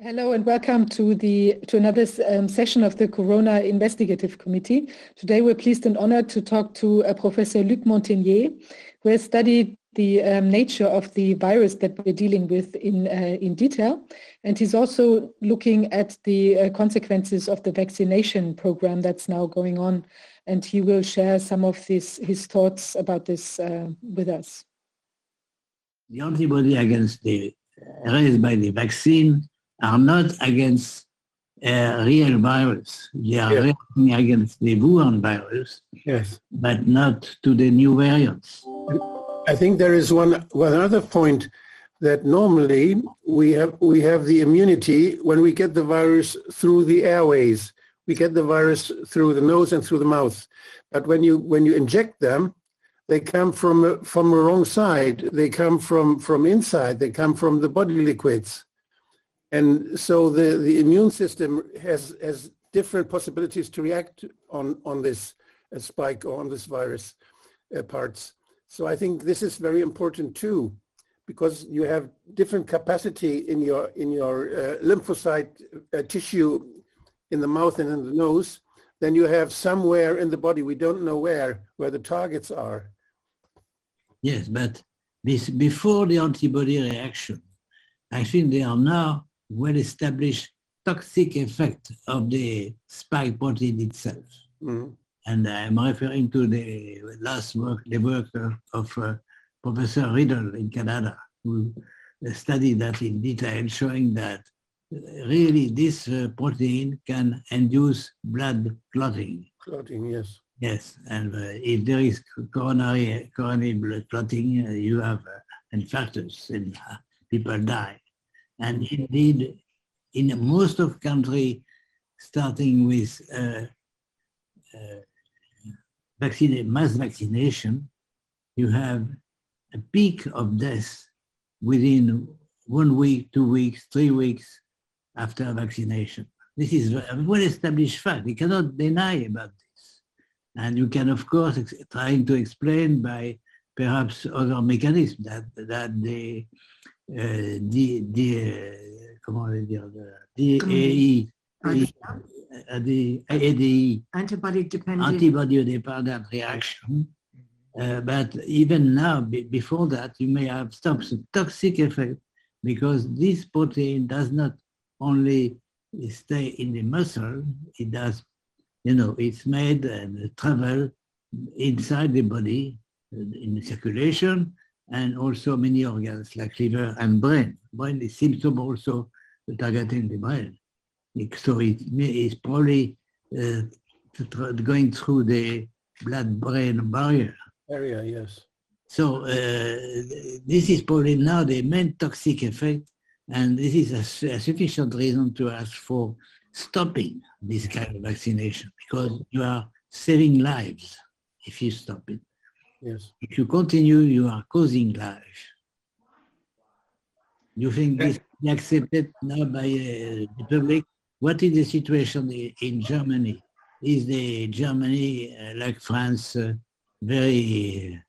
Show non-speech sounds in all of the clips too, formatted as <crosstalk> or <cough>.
Hello and welcome to the to another um, session of the Corona Investigative Committee. Today we're pleased and honored to talk to uh, Professor Luc Montagnier, who has studied the um, nature of the virus that we're dealing with in uh, in detail, and he's also looking at the uh, consequences of the vaccination program that's now going on, and he will share some of his his thoughts about this uh, with us. The antibody against the raised by the vaccine are not against a real virus. They are reacting against the Wuhan virus, Yes. but not to the new variants. I think there is one, one other point that normally we have, we have the immunity when we get the virus through the airways. We get the virus through the nose and through the mouth. But when you, when you inject them, they come from, from the wrong side. They come from, from inside. They come from the body liquids. And so the, the immune system has, has different possibilities to react on, on this uh, spike or on this virus uh, parts. So I think this is very important too, because you have different capacity in your in your uh, lymphocyte uh, tissue in the mouth and in the nose than you have somewhere in the body. We don't know where where the targets are. Yes, but before the antibody reaction, I think there are now well-established toxic effect of the spike protein itself. Mm. And I'm referring to the last work, the work of, of uh, Professor Bridle in Canada, who studied that in detail, showing that uh, really this uh, protein can induce blood clotting. Clotting, yes. Yes, and uh, if there is coronary, coronary blood clotting, uh, you have uh, infarctus and people die. And indeed, in most of country, starting with uh, uh, mass vaccination, you have a peak of death within one week, two weeks, three weeks after vaccination. This is a well-established fact. You cannot deny about this. And you can, of course, trying to explain by perhaps other mechanisms that, that the, uh, the, the, uh, comment on va dire, the DAE, the, uh, the ADE, antibody dependent. antibody dependent reaction. Uh, but even now, be- before that, you may have some toxic effect because this protein does not only stay in the muscle, it does, you know, it's made and travel inside the body uh, in the circulation and also many organs like liver and brain. Brain is symptom also targeting the brain. So it's probably uh, going through the blood-brain barrier. Area, yes. So uh, this is probably now the main toxic effect, and this is a, a sufficient reason to ask for stopping this kind of vaccination because you are saving lives if you stop it. Yes. If you continue, you are causing lives. You think this is accepted now by uh, the public? What is the situation in Germany? Is the Germany, uh, like France, uh, very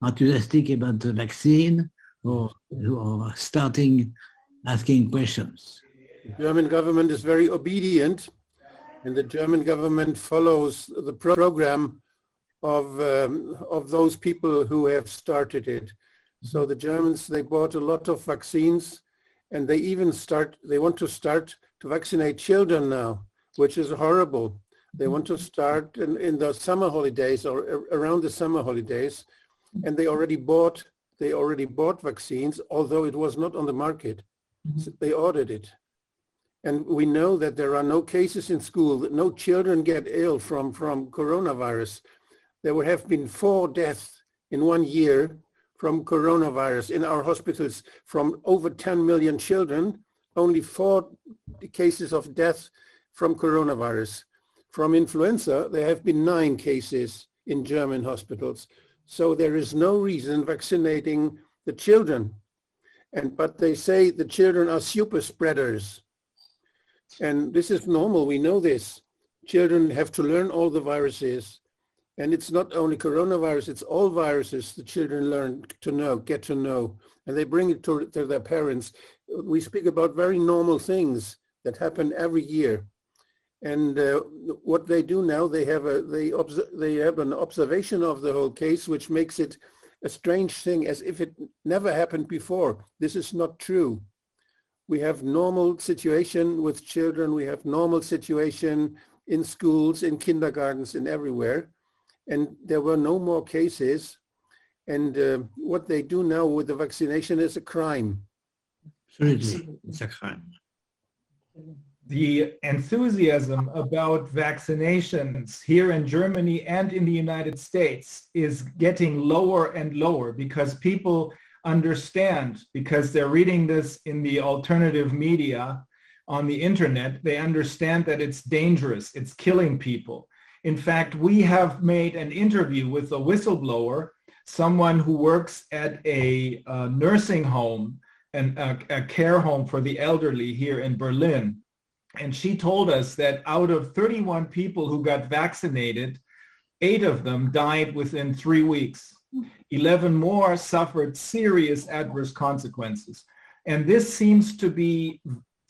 enthusiastic about the vaccine or, or starting asking questions? The German government is very obedient and the German government follows the program of, um, of those people who have started it. So the Germans, they bought a lot of vaccines and they even start, they want to start to vaccinate children now, which is horrible. They want to start in, in the summer holidays or around the summer holidays. And they already bought, they already bought vaccines, although it was not on the market. S- They ordered it. And we know that there are no cases in school, that no children get ill from, from coronavirus. There would have been four deaths in one year from coronavirus in our hospitals from over 10 million children, only four cases of death from coronavirus. From influenza, there have been nine cases in German hospitals. So there is no reason vaccinating the children. And, but they say the children are super spreaders. And this is normal, we know this. Children have to learn all the viruses. And it's not only coronavirus, it's all viruses the children learn to know, get to know. and they bring it to, to their parents. We speak about very normal things that happen every year. And uh, what they do now, they have a they they have an observation of the whole case, which makes it a strange thing, as if it never happened before. This is not true. We have normal situation with children. We have normal situation in schools, in kindergartens, and everywhere. And there were no more cases. And uh, what they do now with the vaccination is a crime. Absolutely, it's a crime. the enthusiasm about vaccinations here in Germany and in the United States is getting lower and lower because people understand, because they're reading this in the alternative media on the internet, they understand that it's dangerous, it's killing people. In fact, we have made an interview with a whistleblower, someone who works at a, uh nursing home and a, a care home for the elderly here in Berlin and she told us that out of 31 people who got vaccinated, eight of them died within three weeks. 11 more suffered serious adverse consequences. And this seems to be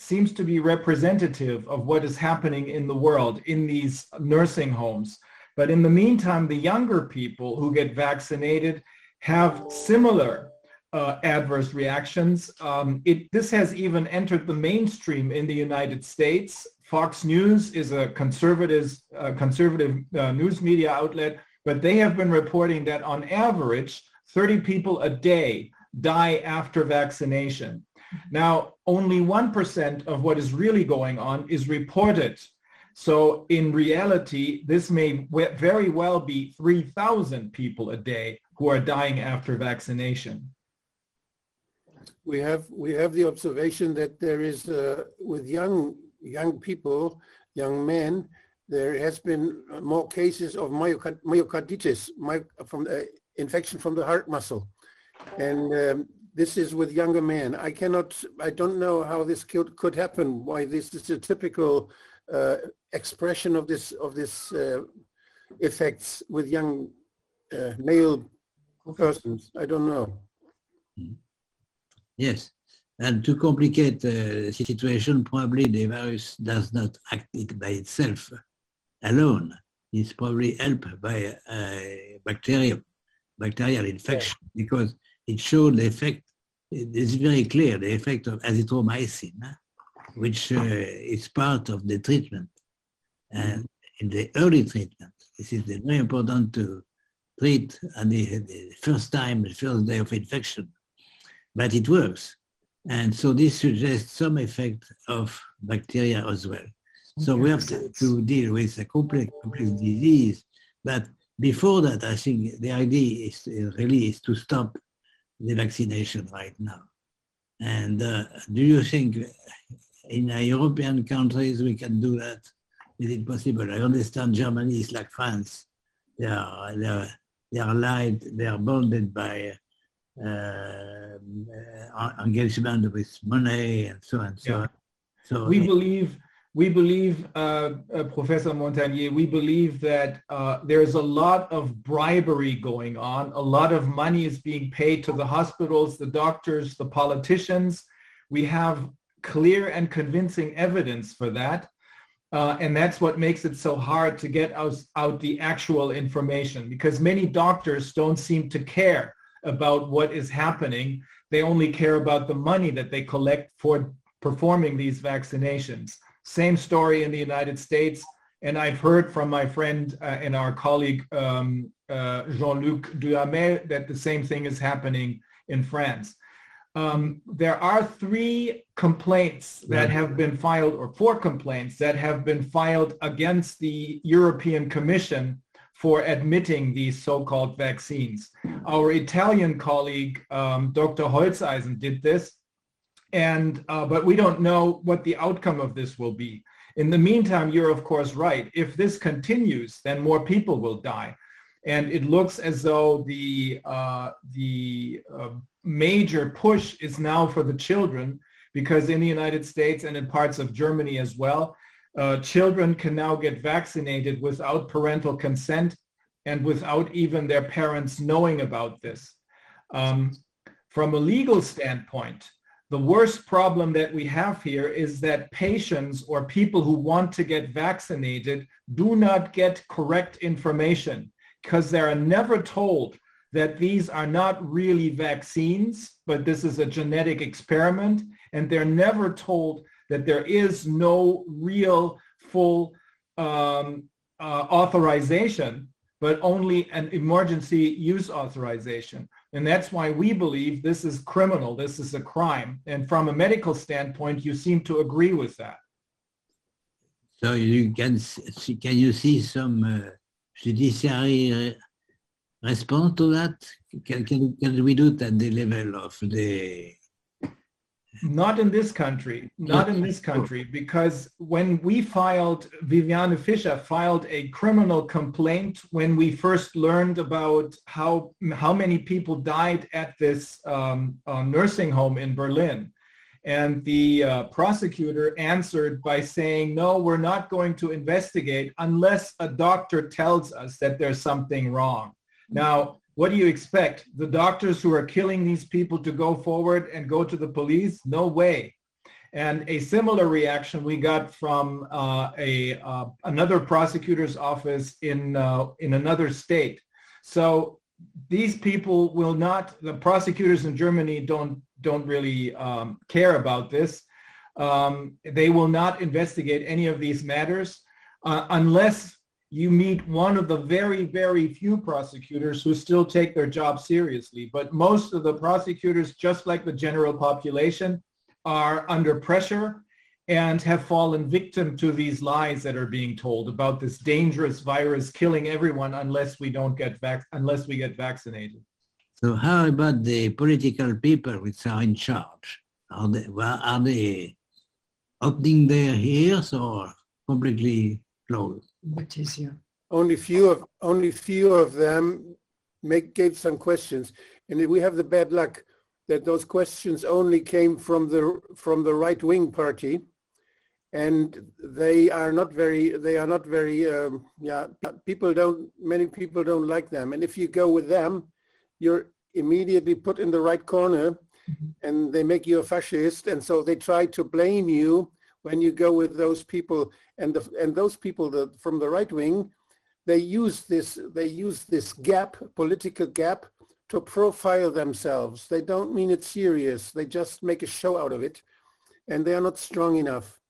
seems to be representative of what is happening in the world in these nursing homes. But in the meantime, the younger people who get vaccinated have similar uh, adverse reactions. Um, it, this has even entered the mainstream in the United States. Fox News is a conservative, uh, conservative uh, news media outlet, but they have been reporting that on average, 30 people a day die after vaccination. Now, only 1% of what is really going on is reported. So in reality, this may very well be 3,000 people a day who are dying after vaccination. we have we have the observation that there is uh, with young young people, young men, there has been more cases of myocard- myocarditis, my, from the infection from the heart muscle, and um, this is with younger men. I cannot, I don't know how this could could happen. Why this is a typical uh, expression of this of this uh, effects with young uh, male persons. I don't know. Yes. And to complicate the situation, probably the virus does not act it by itself alone. It's probably helped by a bacterium, bacterial infection, because it showed the effect, it's very clear, the effect of azithromycin, which uh, is part of the treatment. And in the early treatment, this is very important to treat at the, the first time, the first day of infection but it works. And so this suggests some effect of bacteria as well. So we have to, to deal with a complex, complex disease. But before that, I think the idea is is really is to stop the vaccination right now. And uh, do you think in European countries we can do that? Is it possible? I understand Germany is like France. They are, they are, they are lied, they are bonded by uh, uh, engagement with money and so on and so Yeah. on. So We believe, we believe, uh, uh, Professor Montagnier, we believe that uh, there's a lot of bribery going on. A lot of money is being paid to the hospitals, the doctors, the politicians. We have clear and convincing evidence for that. Uh, and that's what makes it so hard to get out, out the actual information because many doctors don't seem to care about what is happening. They only care about the money that they collect for performing these vaccinations. Same story in the United States. And I've heard from my friend uh, and our colleague um, uh, Jean-Luc Duhamel that the same thing is happening in France. Um, there are three complaints that have been filed, or four complaints that have been filed against the European Commission for admitting these so-called vaccines. Our Italian colleague, um, Dr. Holzeisen, did this, and uh, but we don't know what the outcome of this will be. In the meantime, you're of course right. If this continues, then more people will die, and it looks as though the uh, the uh, major push is now for the children, because in the United States and in parts of Germany as well, uh, children can now get vaccinated without parental consent and without even their parents knowing about this. Um, from a legal standpoint, the worst problem that we have here is that patients or people who want to get vaccinated do not get correct information because they are never told that these are not really vaccines, but this is a genetic experiment. And they're never told that there is no real full um, uh, authorization, but only an emergency use authorization. And that's why we believe this is criminal, this is a crime. And from a medical standpoint, you seem to agree with that. So you can can you see some uh, judiciary response to that? Can, can, can we do it at the level of the not in this country, not in this country, because when we filed, Viviane Fischer filed a criminal complaint when we first learned about how, how many people died at this um, uh, nursing home in Berlin. And the uh, prosecutor answered by saying, no, we're not going to investigate unless a doctor tells us that there's something wrong. Now, what do you expect? The doctors who are killing these people to go forward and go to the police? No way. And a similar reaction we got from uh, a uh, another prosecutor's office in uh, in another state. So these people will not. The prosecutors in Germany don't don't really um, care about this. Um, they will not investigate any of these matters uh, unless you meet one of the very, very few prosecutors who still take their job seriously. But most of the prosecutors, just like the general population, are under pressure and have fallen victim to these lies that are being told about this dangerous virus killing everyone unless we don't get vac- unless we get vaccinated. So how about the political people which are in charge? Are they, are they opening their ears or completely closed? What is your? Only few of, only few of them make, gave some questions. And we have the bad luck that those questions only came from the, from the right-wing party. And they are not very, they are not very, um, yeah, people don't, many people don't like them. And if you go with them, you're immediately put in the right corner and they make you a fascist. And so they try to blame you when you go with those people and the, and those people that from the right wing they use this they use this gap political gap to profile themselves. They don't mean it serious. They just make a show out of it and they are not strong enough.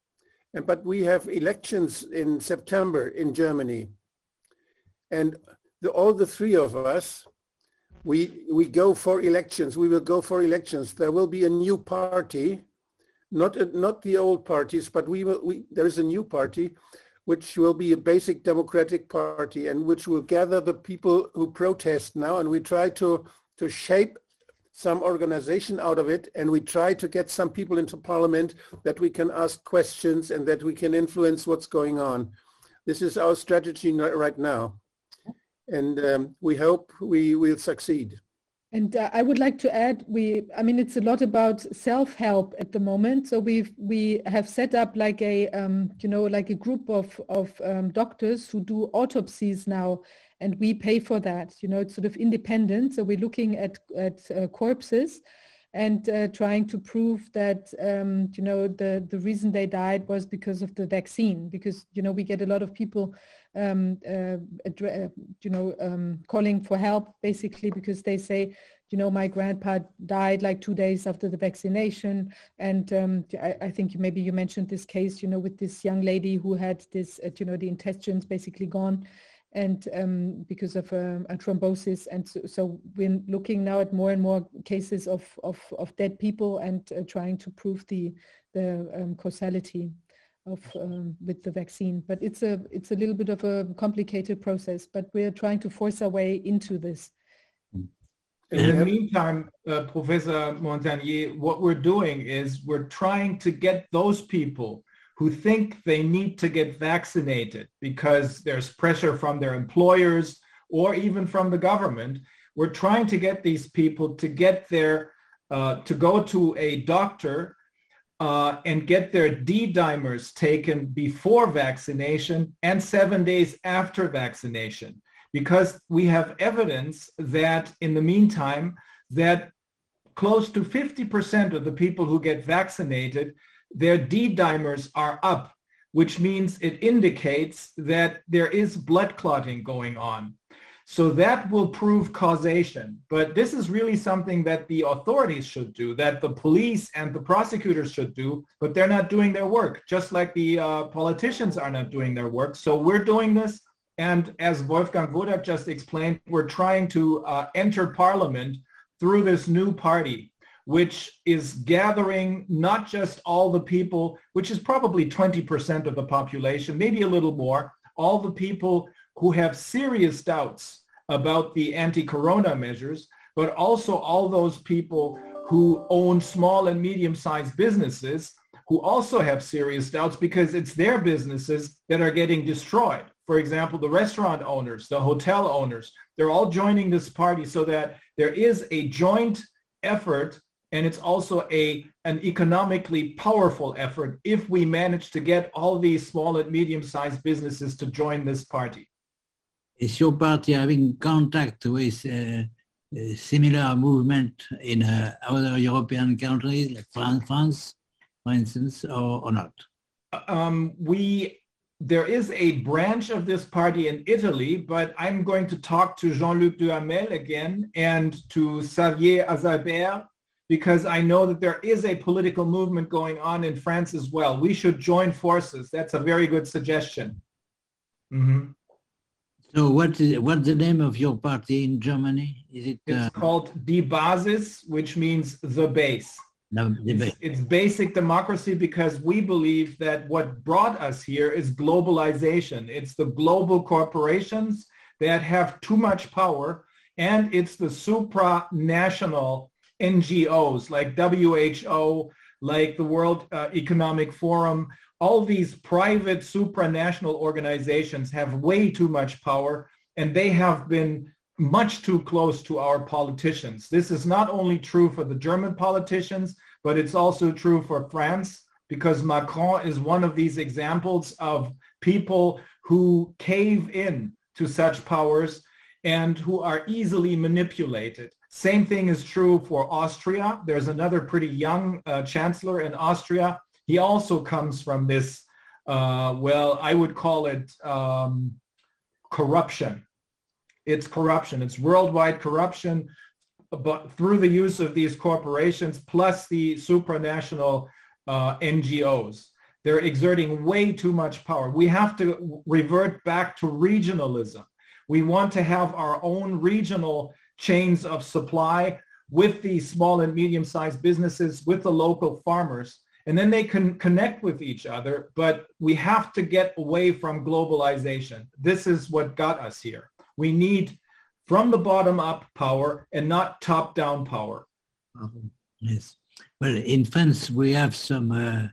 And but we have elections in september in germany. And the, all the three of us we we go for elections. We will go for elections. There will be a new party not not the old parties, but we will. We, there is a new party, which will be a basic democratic party, and which will gather the people who protest now, and we try to to shape some organization out of it, and we try to get some people into parliament that we can ask questions and that we can influence what's going on. This is our strategy right now, and um, we hope we will succeed. And uh, I would like to add, we, I mean, it's a lot about self-help at the moment. So we've, we have set up like a, um, you know, like a group of, of um, doctors who do autopsies now, and we pay for that. You know, it's sort of independent. So we're looking at, at uh, corpses and uh, trying to prove that, um, you know, the, the reason they died was because of the vaccine, because, you know, we get a lot of people um, uh, uh, you know, um, calling for help basically because they say, you know, my grandpa died like two days after the vaccination. And um, I, I, think maybe you mentioned this case, you know, with this young lady who had this, uh, you know, the intestines basically gone and um, because of um, a thrombosis. And so, so, we're looking now at more and more cases of, of, of dead people and uh, trying to prove the, the um, causality of um, with the vaccine. But it's a it's a little bit of a complicated process. But we're trying to force our way into this. In the meantime, uh, Professor Montagnier, what we're doing is we're trying to get those people who think they need to get vaccinated because there's pressure from their employers or even from the government. We're trying to get these people to get their uh, to go to a doctor uh, and get their D dimers taken before vaccination and seven days after vaccination, because we have evidence that in the meantime, that close to 50% of the people who get vaccinated, their D dimers are up, which means it indicates that there is blood clotting going on. So that will prove causation. But this is really something that the authorities should do, that the police and the prosecutors should do, but they're not doing their work, just like the uh, politicians are not doing their work. So we're doing this. And as Wolfgang Wodarg just explained, we're trying to uh, enter parliament through this new party, which is gathering not just all the people, which is probably 20% of the population, maybe a little more, all the people who have serious doubts about the anti-corona measures, but also all those people who own small and medium-sized businesses who also have serious doubts because it's their businesses that are getting destroyed. For example, the restaurant owners, the hotel owners, they're all joining this party so that there is a joint effort and it's also a an economically powerful effort if we manage to get all these small and medium-sized businesses to join this party. Is your party having contact with uh, a similar movement in uh, other European countries, like France, France for instance, or, or not? Um, we there is a branch of this party in Italy, but I'm going to talk to Jean-Luc Duhamel again and to Xavier Azalbert because I know that there is a political movement going on in France as well. We should join forces. That's a very good suggestion. Mm-hmm. So what is what's the name of your party in Germany? Is it It's uh, called Die Basis, which means the base. no, the It's, it's basic democracy because we believe that what brought us here is globalization. It's the global corporations that have too much power, and it's the supranational NGOs like WHO, like the World uh, Economic Forum. All these private supranational organizations have way too much power, and they have been much too close to our politicians. This is not only true for the German politicians, but it's also true for France because Macron is one of these examples of people who cave in to such powers and who are easily manipulated. Same thing is true for Austria. There's another pretty young uh, chancellor in Austria. He also comes from this, uh, well, I would call it um, corruption it's corruption. It's worldwide corruption, but through the use of these corporations plus the supranational uh, NGOs. They're exerting way too much power. We have to revert back to regionalism. We want to have our own regional chains of supply with the small and medium-sized businesses, with the local farmers, and then they can connect with each other. But we have to get away from globalization. This is what got us here. We need from the bottom up power and not top down power. Um, Yes. Well, in France, we have some uh,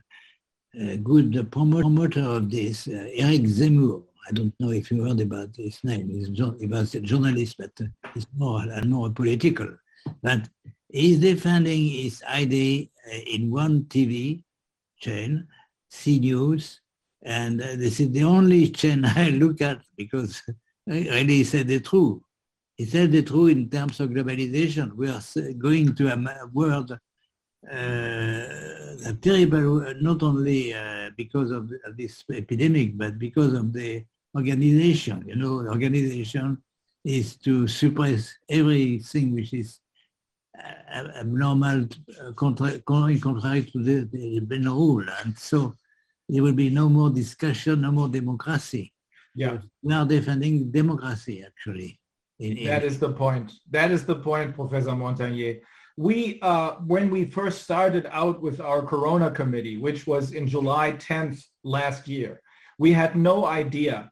uh, good promoter of this, uh, Eric Zemmour. I don't know if you heard about his name. He's he was a journalist, but uh, he's more and more political. But he's defending his idea uh, in one TV chain, CNews, and uh, this is the only <laughs> chain I look at because really he said the truth. He said the truth in terms of globalization. We are going to a world uh, a terrible, not only uh, because of, this epidemic, but because of the organization. You know, the organization is to suppress everything which is uh, abnormal, uh, contrary contrary to the, the rule. And so there will be no more discussion, no more democracy. Yeah. We are defending democracy, actually. in- in- That is the point. That is the point, Professor Montagnier. We, uh, when we first started out with our Corona Committee, which was in July 10th last year, we had no idea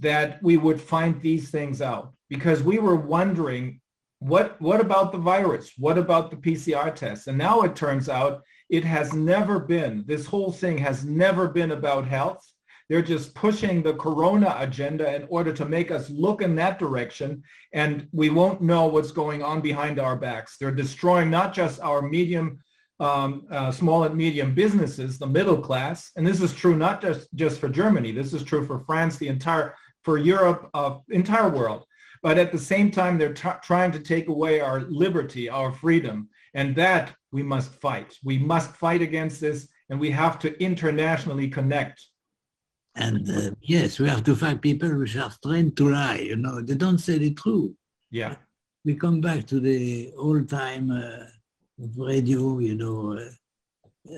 that we would find these things out because we were wondering what what about the virus? What about the PCR test? And now it turns out it has never been, this whole thing has never been about health. They're just pushing the corona agenda in order to make us look in that direction and we won't know what's going on behind our backs. They're destroying not just our medium, um, uh, small and medium businesses, the middle class, and this is true not just, just for Germany. This is true for France, the entire, for Europe, uh, entire world. But at the same time, they're t- trying to take away our liberty, our freedom. And that we must fight. We must fight against this and we have to internationally connect. And uh, yes, we have to fight people which are trained to lie. You know, they don't say the truth. Yeah. We come back to the old time uh, radio. You know, uh, <laughs>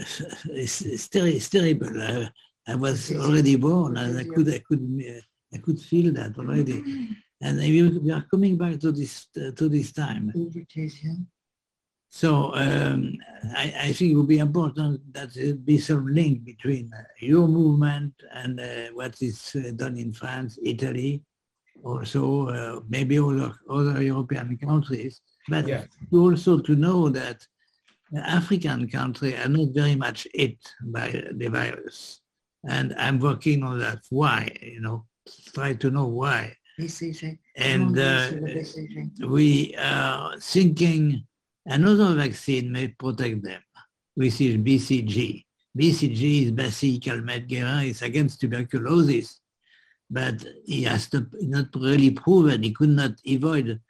it's, it's, ter- it's terrible. I, I was already born, and I could, I could, uh, I could feel that already. <laughs> And we, we are coming back to this, uh, to this time. So um, I, I think it would be important that there be some link between uh, your movement and uh, what is uh, done in France, Italy, also uh, maybe other, other European countries, but Yeah. also to know that African countries are not very much hit by the virus. And I'm working on that. Why? You know, try to know why. BCG. And uh, Sur le BCG. we are thinking another vaccine may protect them, which is BCG. BCG is Bacille Calmette-Guerin. It's against tuberculosis, but he has to, not really proven. He could not avoid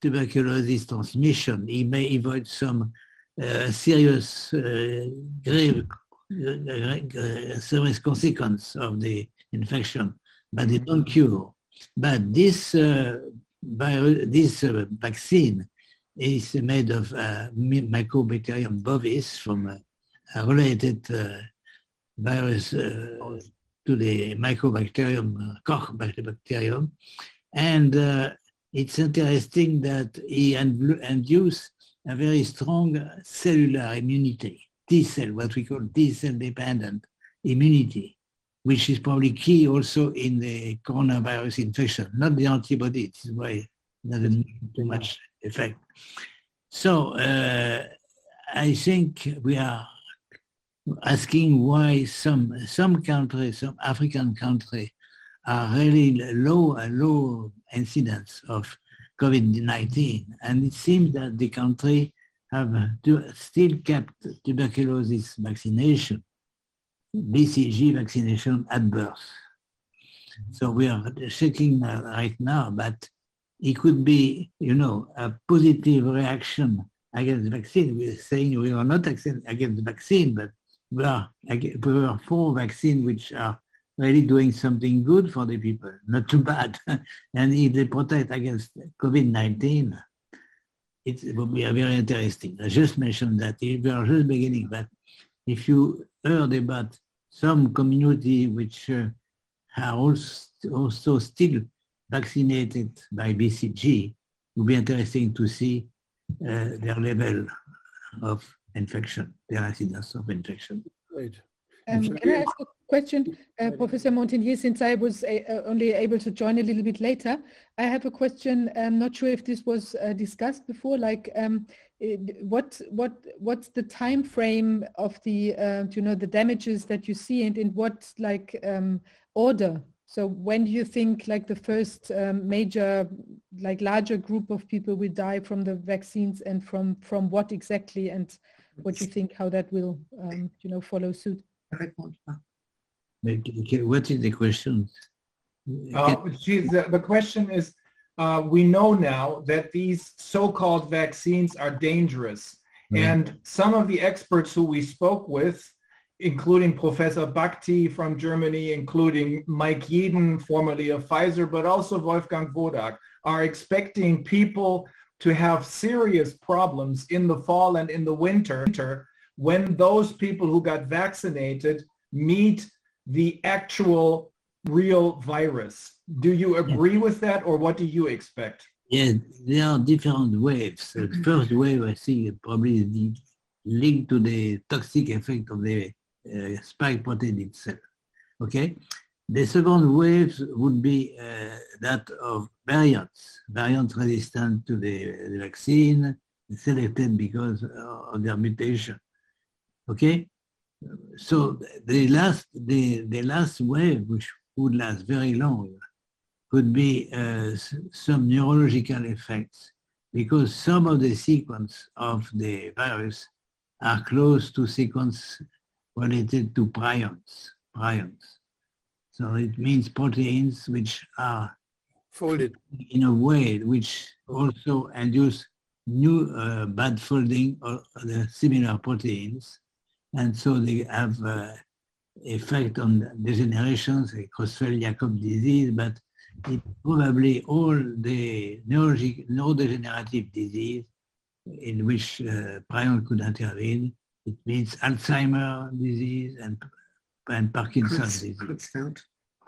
tuberculosis transmission. He may avoid some uh, serious, uh, grave, uh, uh, serious consequence of the infection, but they don't cure. But this uh, virus, this uh, vaccine is made of uh, Mycobacterium bovis from a, related virus to the Mycobacterium uh, Koch bacterium. And it's interesting that he indu- induced a very strong cellular immunity, T cell, what we call T cell dependent immunity, which is probably key also in the coronavirus infection, not the antibody. This is why it doesn't too much effect. So uh, I think we are asking why some some countries, some African countries, are really low a low incidence of COVID-19, and it seems that the country have to, still kept tuberculosis vaccination, BCG vaccination at birth. So we are checking uh, right now, but it could be, you know, a positive reaction against the vaccine. We're saying we are not against against vaccine, but we are, we are for vaccine which are really doing something good for the people, not too bad. <laughs> and if they protect against COVID-19, it will be very interesting. I just mentioned that we are just beginning, but if you heard about some community which uh, are also, also still vaccinated by BCG, it will be interesting to see uh, their level of infection, their incidence of infection. Right. Um, So Can I ask a question, uh, Professor Montagnier, since I was a- uh, only able to join a little bit later? I have a question. I'm not sure if this was uh, discussed before, like um, d- what what what's the time frame of the, uh, you know, the damages that you see and in what like um, order? So when do you think like the first um, major, like larger group of people will die from the vaccines and from from what exactly? And what do you think how that will, um, you know, follow suit? Répondre pas. But ca- What is the question? Uh, geez, the, the question is, uh, we know now that these so-called vaccines are dangerous. Yeah. And some of the experts who we spoke with, including Professor Bhakdi from Germany, including Mike Yeadon, formerly of Pfizer, but also Wolfgang Wodarg, are expecting people to have serious problems in the fall and in the winter when those people who got vaccinated meet the actual real virus. Do you agree with that or what do you expect? Yeah, there are different waves. The first wave, I think, probably is linked to the toxic effect of the uh, spike protein itself. Okay. The second wave would be uh, that of variants, variants resistant to the, the vaccine, selected because of their mutation. Okay. So the last, the, the last wave, which would last very long, could be uh, some neurological effects because some of the sequence of the virus are close to sequence related to prions. prions. So it means proteins which are Folded. in a way which also induce new uh, bad folding or the similar proteins, and so they have uh, effect on degenerations, like Creutzfeldt-Jakob disease, but probably all the neurodegenerative disease in which uh, prion could intervene. It means Alzheimer disease and, and Parkinson's disease. Creutzfeldt.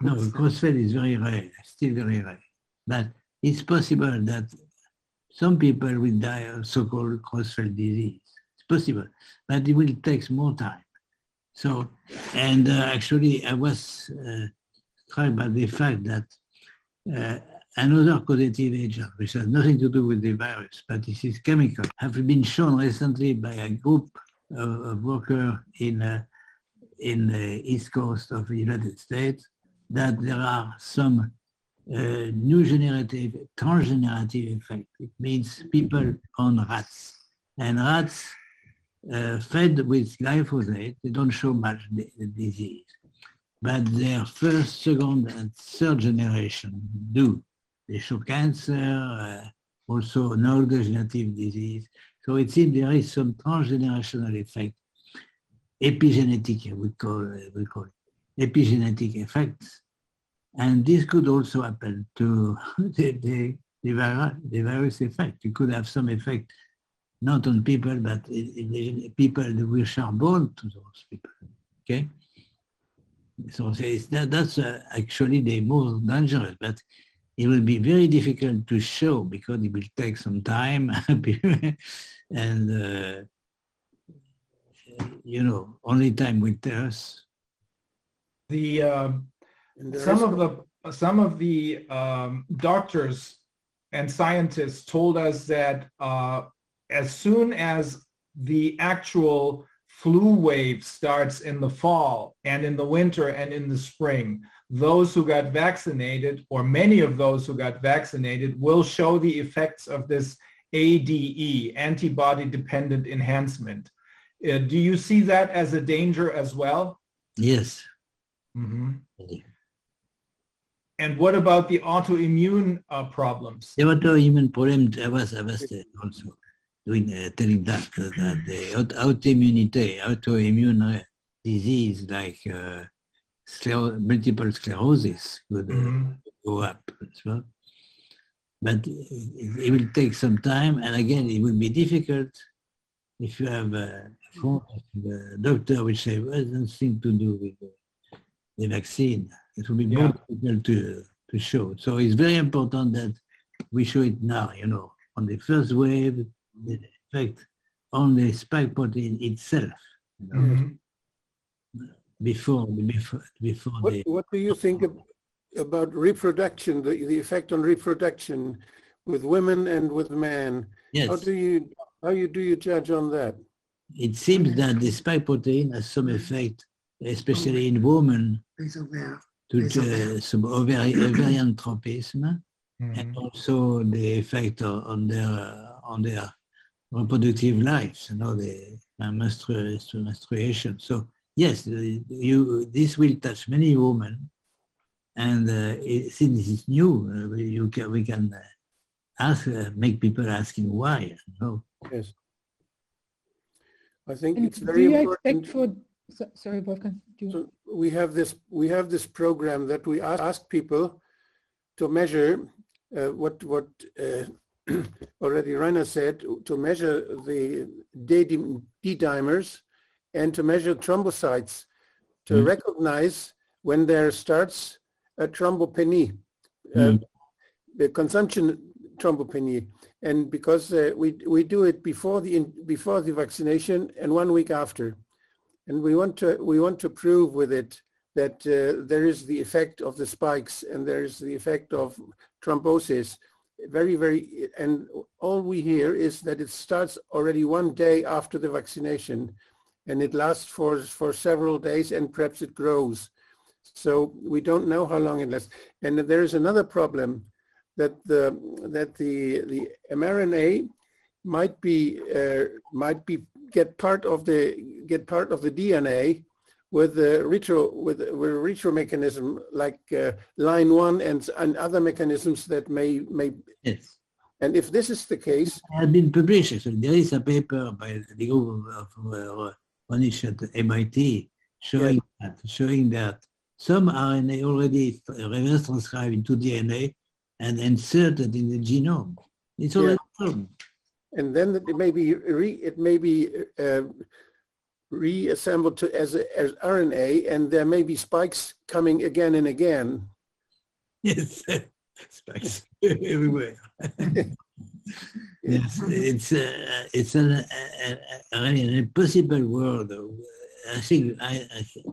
No. Creutzfeldt is very rare, still very rare. But it's possible that some people will die of so-called Creutzfeldt disease. It's possible, but it will take more time. So, and uh, actually, I was uh, struck by the fact that uh, another causative agent, which has nothing to do with the virus, but this is chemical, have been shown recently by a group of, of workers in uh, in the east coast of the United States that there are some uh, new generative, transgenerative effect. It means people on rats. And rats uh, fed with glyphosate, they don't show much di- disease. But their first, second, and third generation do. They show cancer, uh, also neurodegenerative disease. So it seems there is some transgenerational effect, epigenetic, we call, we call it, epigenetic effects and this could also happen to <laughs> the, the, the, virus, the virus effect. You could have some effect not on people, but in, in people which are born to those people. Okay? So it's that, that's uh, actually the most dangerous, but it will be very difficult to show because it will take some time <laughs> and uh, you know, only time will tell us. The, um, And there some of the, some of the um, doctors and scientists told us that uh, as soon as the actual flu wave starts in the fall and in the winter and in the spring, those who got vaccinated or many of those who got vaccinated will show the effects of this ADE, antibody dependent enhancement. Uh, do you see that as a danger as well? Yes. Mhm. And what about the autoimmune uh, problems? The autoimmune problem, I was, I was uh, also doing, uh, telling that, uh, that the autoimmunity, autoimmune uh, disease like uh, scler- multiple sclerosis could uh, Mhm. go up as well. But it, it will take some time, and again, it will be difficult if you have a phone, doctor will say, well, nothing to do with the, the vaccine. It will be more difficult to, to show. So it's very important that we show it now, you know, on the first wave, the effect on the spike protein itself, you know, Mhm. before, before, before What, the, what do you think ab- about reproduction, the, the effect on reproduction with women and with men? How do you, how you, do you judge on that? It seems that the spike protein has some effect, especially in women, Les to uh, some ovary, ovarian tropism, Mhm. and also the effect on their uh, on their reproductive lives, you know, the uh, menstru- menstruation. So yes, you this will touch many women, and uh, it, since it's new, uh, we, you can we can uh, ask uh, make people asking why. You know? Yes. I think And it's very important. expect for, so- sorry, Wolfgang. do you- So we have this, we have this program that we ask ask people to measure uh, what, what uh, <clears throat> already Reiner said, to measure the D- D-dimers and to measure thrombocytes, to Mm. recognize when there starts a thrombopenia, uh, Mm. the consumption thrombopenia. And because uh, we, we do it before the, in- before the vaccination and one week after. And we want to, we want to prove with it that uh, there is the effect of the spikes and there is the effect of thrombosis. Very, very, and all we hear is that it starts already one day after the vaccination and it lasts for, for several days and perhaps it grows. So we don't know how long it lasts. And there is another problem that the, that the, the mRNA might be, uh, might be, get part of the, get part of the DNA with the retro, with, with a retro mechanism like uh, line one and, and other mechanisms that may, may, Yes. And if this is the case, has been published. Actually. There is a paper by the group of uh, at MIT showing that showing that some RNA already reverse transcribed into DNA and inserted in the genome. It's already shown. and then it may be re, it may be uh, reassembled to as, as RNA, and there may be spikes coming again and again. Yes, <laughs> spikes everywhere. yes, it's uh, it's an, a, a, a, an impossible world. I think I, I think-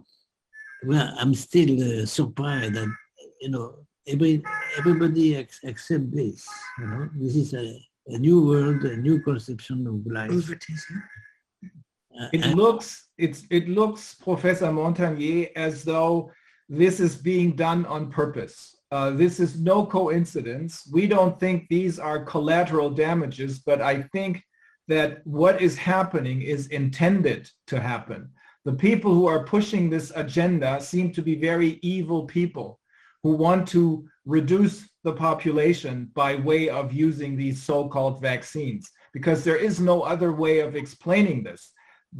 well, I'm still uh, surprised that you know every everybody ex- accept this. You know, this is a, a new world, a new conception of life. Overtism. Uh, It and- looks, it's, it looks, Professor Montagnier, as though this is being done on purpose. Uh, this is no coincidence. We don't think these are collateral damages, but I think that what is happening is intended to happen. The people who are pushing this agenda seem to be very evil people who want to reduce the population by way of using these so-called vaccines, because there is no other way of explaining this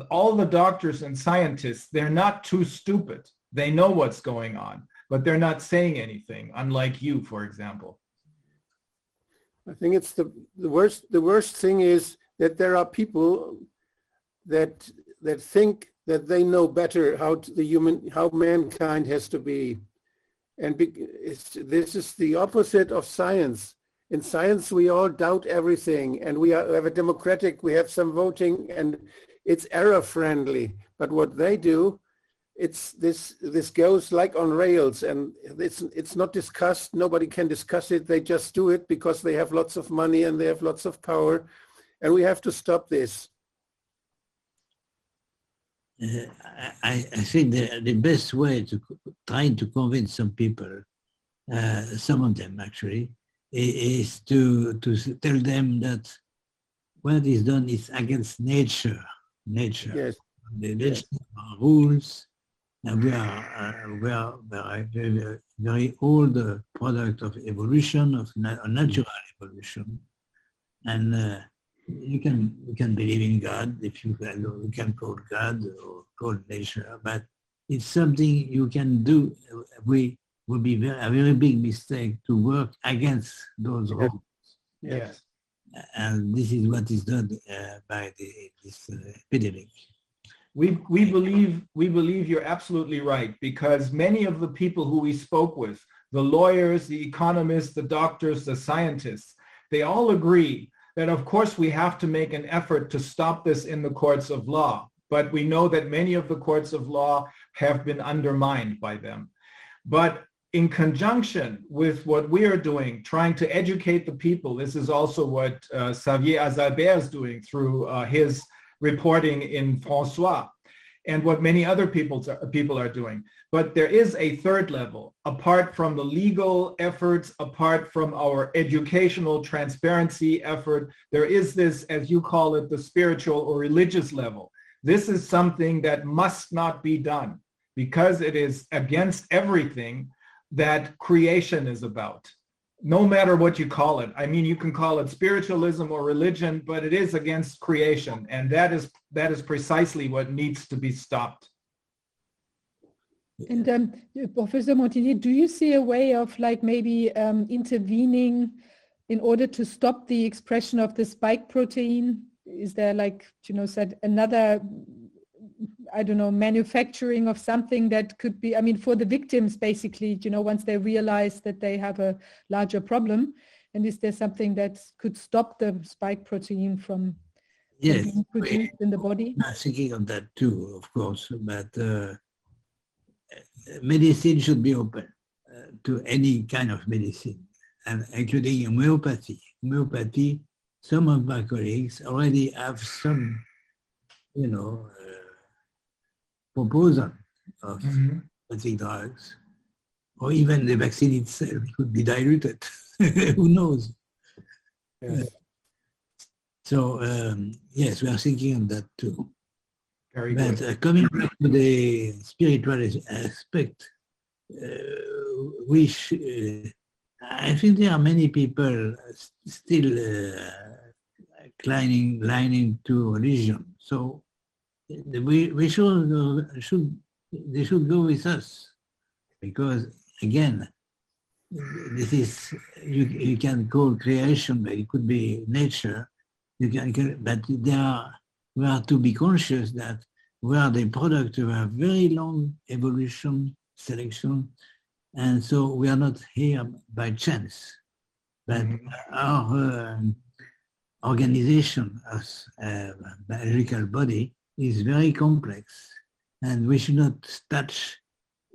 all the doctors and scientists, they're not too stupid. They know what's going on, but they're not saying anything, unlike you, for example. I think it's the, the worst, the worst thing is that there are people that, that think that they know better how the human, how mankind has to be. And be, this is the opposite of science. In science, we all doubt everything and we are, have a democratic, we have some voting and it's error friendly. But what they do, it's this, this goes like on rails and it's, it's not discussed. Nobody can discuss it. They just do it because they have lots of money and they have lots of power. And we have to stop this. Uh, I, I think the, the best way to trying to convince some people, uh, some of them actually, is to, to tell them that what is done is against nature. Nature. Yes. The nature are rules, and we are, uh, we are very, very, very old uh, product of evolution, of na- natural evolution. And uh, you can you can believe in God if you can or you can call God or call nature, but it's something you can do. We would be very, a very big mistake to work against those rules, Yes. And this is what is done uh, by the, this uh, epidemic. We, we believe, we believe you're absolutely right because many of the people who we spoke with, the lawyers, the economists, the doctors, the scientists, they all agree that of course we have to make an effort to stop this in the courts of law. But we know that many of the courts of law have been undermined by them. But in conjunction with what we are doing, trying to educate the people, this is also what uh, Xavier Azalbert is doing through uh, his reporting in France Soir and what many other people, people are doing. But there is a third level, apart from the legal efforts, apart from our educational transparency effort, there is this, as you call it, the spiritual or religious level. This is something that must not be done because it is against everything that creation is about no matter what you call it. I mean, you can call it spiritualism or religion, but it is against creation. And that is that is precisely what needs to be stopped. And um, Professor Montagnier, do you see a way of like maybe um, intervening in order to stop the expression of the spike protein? Is there like, you know, said another, I don't know, manufacturing of something that could be, I mean, for the victims, basically, you know, once they realize that they have a larger problem, and is there something that could stop the spike protein from Yes, being produced in the body? I'm thinking of that too, of course, but uh, medicine should be open uh, to any kind of medicine, and including homeopathy. Homeopathy, some of my colleagues already have some, you know, proposal of homeopathic drugs, or even the vaccine itself could be diluted. <laughs> Who knows? Yes. So um, yes, we are thinking of that too. Very But uh, coming back to the spiritual aspect, uh, sh- uh, I think there are many people still uh, climbing, lining to religion. So we, we should, should, they should go with us because again, this is, you, you can call creation, but it could be nature. You can, but there are, we are to be conscious that we are the product of a very long evolution, selection, and so we are not here by chance. But Mhm. our um, organization as a biological body is very complex, and we should not touch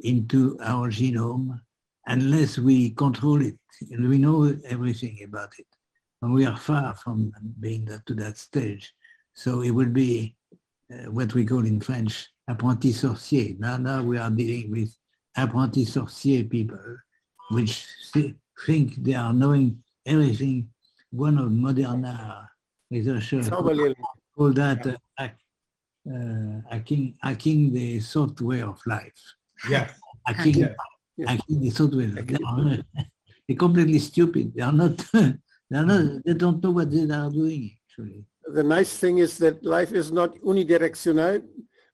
into our genome unless we control it and we know everything about it. And we are far from being that, to that stage. So it will be uh, what we call in French apprenti sorcier. Now, now we are dealing with apprenti sorcier people, which thi- think they are knowing everything. One of modern researchers Somebody- call that uh, hack- uh, hacking, hacking the software of life. Yes. Hacking, Yeah. Yeah. hacking the software. They're, they're <laughs> completely stupid. They are not. <laughs> They are not. They don't know what they are doing. Actually, The nice thing is that life is not unidirectional,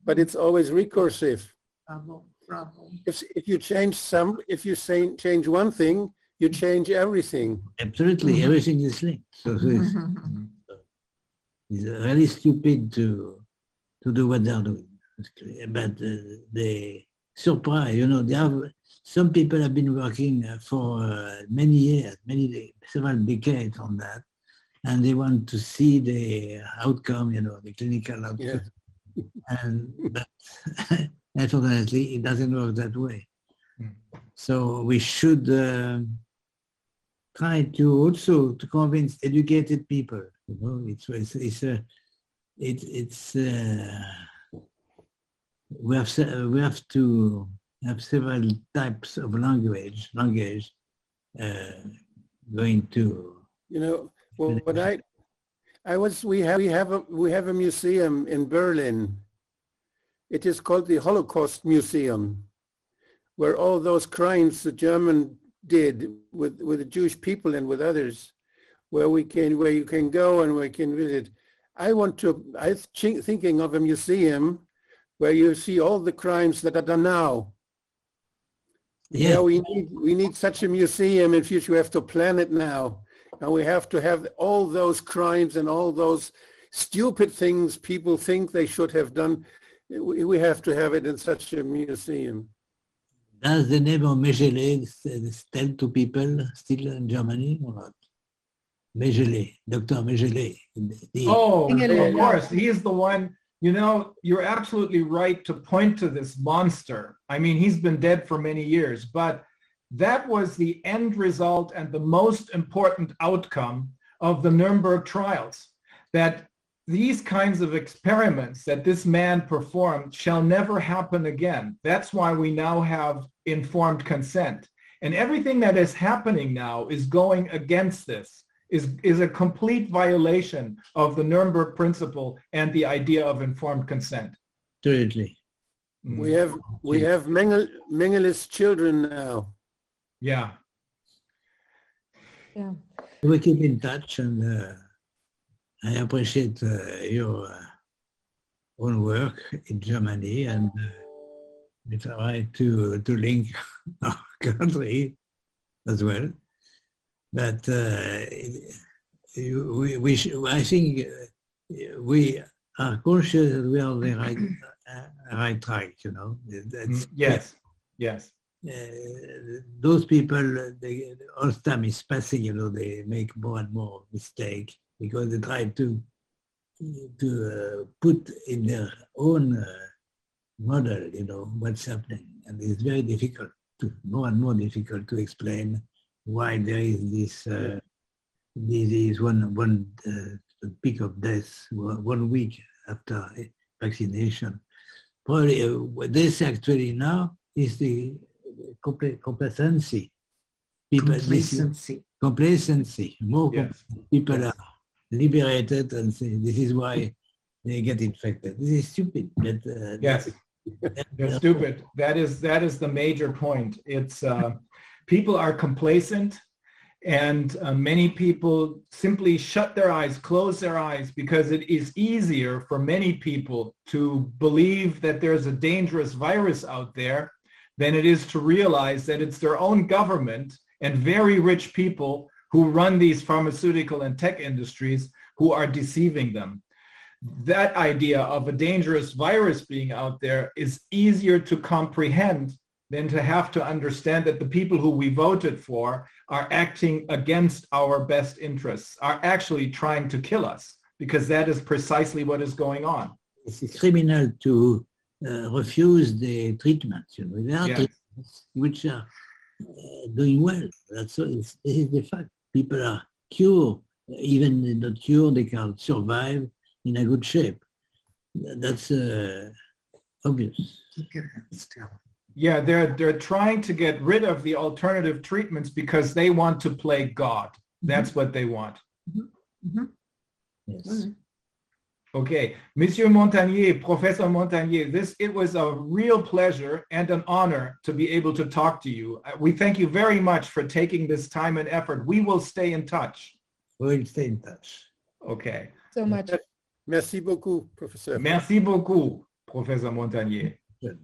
but it's always recursive. Bravo, bravo. If, if you change some, if you say, change one thing, you change everything. absolutely Mhm. everything is linked. So, so it's, Mhm. it's really stupid to to do what they're doing. But uh, they surprise. You know, they have some people have been working uh, for uh, many years, many several decades on that, and they want to see the outcome. You know, the clinical outcome. <laughs> And but <laughs> unfortunately, it doesn't work that way. Mm. So we should. um try to also to convince educated people. You know, it's it's it's a it, it's uh, we have we have to have several types of language language uh, going to You know, well, what I, I was, we have, we have, a we have a museum in Berlin. It is called the Holocaust Museum, where all those crimes the German did with, with the Jewish people and with others, where we can, where you can go and we can visit. I want to, I'm thinking of a museum where you see all the crimes that are done now. yeah we need, we need such a museum in future. We have to plan it now. And we have to have all those crimes and all those stupid things people think they should have done. We, have to have it in such a museum. does the name of Mengele s- tell to people still in Germany or not? Mengele, Dr. Mengele. the- Oh, Mengele, of yeah. course. He is the one, you know, you're absolutely right to point to this monster. I mean, he's been dead for many years, but that was the end result and the most important outcome of the Nuremberg trials, that these kinds of experiments that this man performed shall never happen again. That's why we now have informed consent. And everything that is happening now is going against this, is, is a complete violation of the Nuremberg principle and the idea of informed consent. Absolutely. Mm. We have, we have Mengele, Mengele's children now. Yeah. Yeah. We keep in touch and uh, I appreciate uh, your uh, own work in Germany and uh, we try to, to link <laughs> our country as well. But uh, we, we I think uh, we are conscious that we are on the right, uh, right track, you know. That's, Mm, Yes. Yes. uh, those people, they, all time is passing, you know, they make more and more mistake because they try to to uh, put in their own uh, model, you know, what's happening, and it's very difficult to more and more difficult to explain why there is this uh, disease one one uh, peak of death one week after vaccination. Probably uh, what actually now is the compla- complacency. People, this Complacency. complacency. More Yes. people Yes. are liberated and say this is why they get infected. This is stupid. But, uh, Yes. They're <laughs> stupid. That is that is the major point. It's uh, people are complacent. And uh, many people simply shut their eyes, close their eyes, because it is easier for many people to believe that there's a dangerous virus out there than it is to realize that it's their own government and very rich people who run these pharmaceutical and tech industries who are deceiving them. That idea of a dangerous virus being out there is easier to comprehend than to have to understand that the people who we voted for are acting against our best interests, are actually trying to kill us, because that is precisely what is going on. It's criminal to uh, refuse the treatment. you know. There are Yeah. treatments which are uh, doing well. That's all- it's, this is the fact. People are cured, even if not cured, they can survive in a good shape. That's uh, obvious. Keep your hands still. Yeah, they're they're trying to get rid of the alternative treatments because they want to play God. That's what they want. Yes. Okay, Monsieur Montagnier, Professor Montagnier, this it was a real pleasure and an honor to be able to talk to you. Uh, We thank you very much for taking this time and effort. We will stay in touch. We'll stay in touch. Okay. So much. Merci beaucoup, Professor. Merci beaucoup, Professor Montagnier. Good.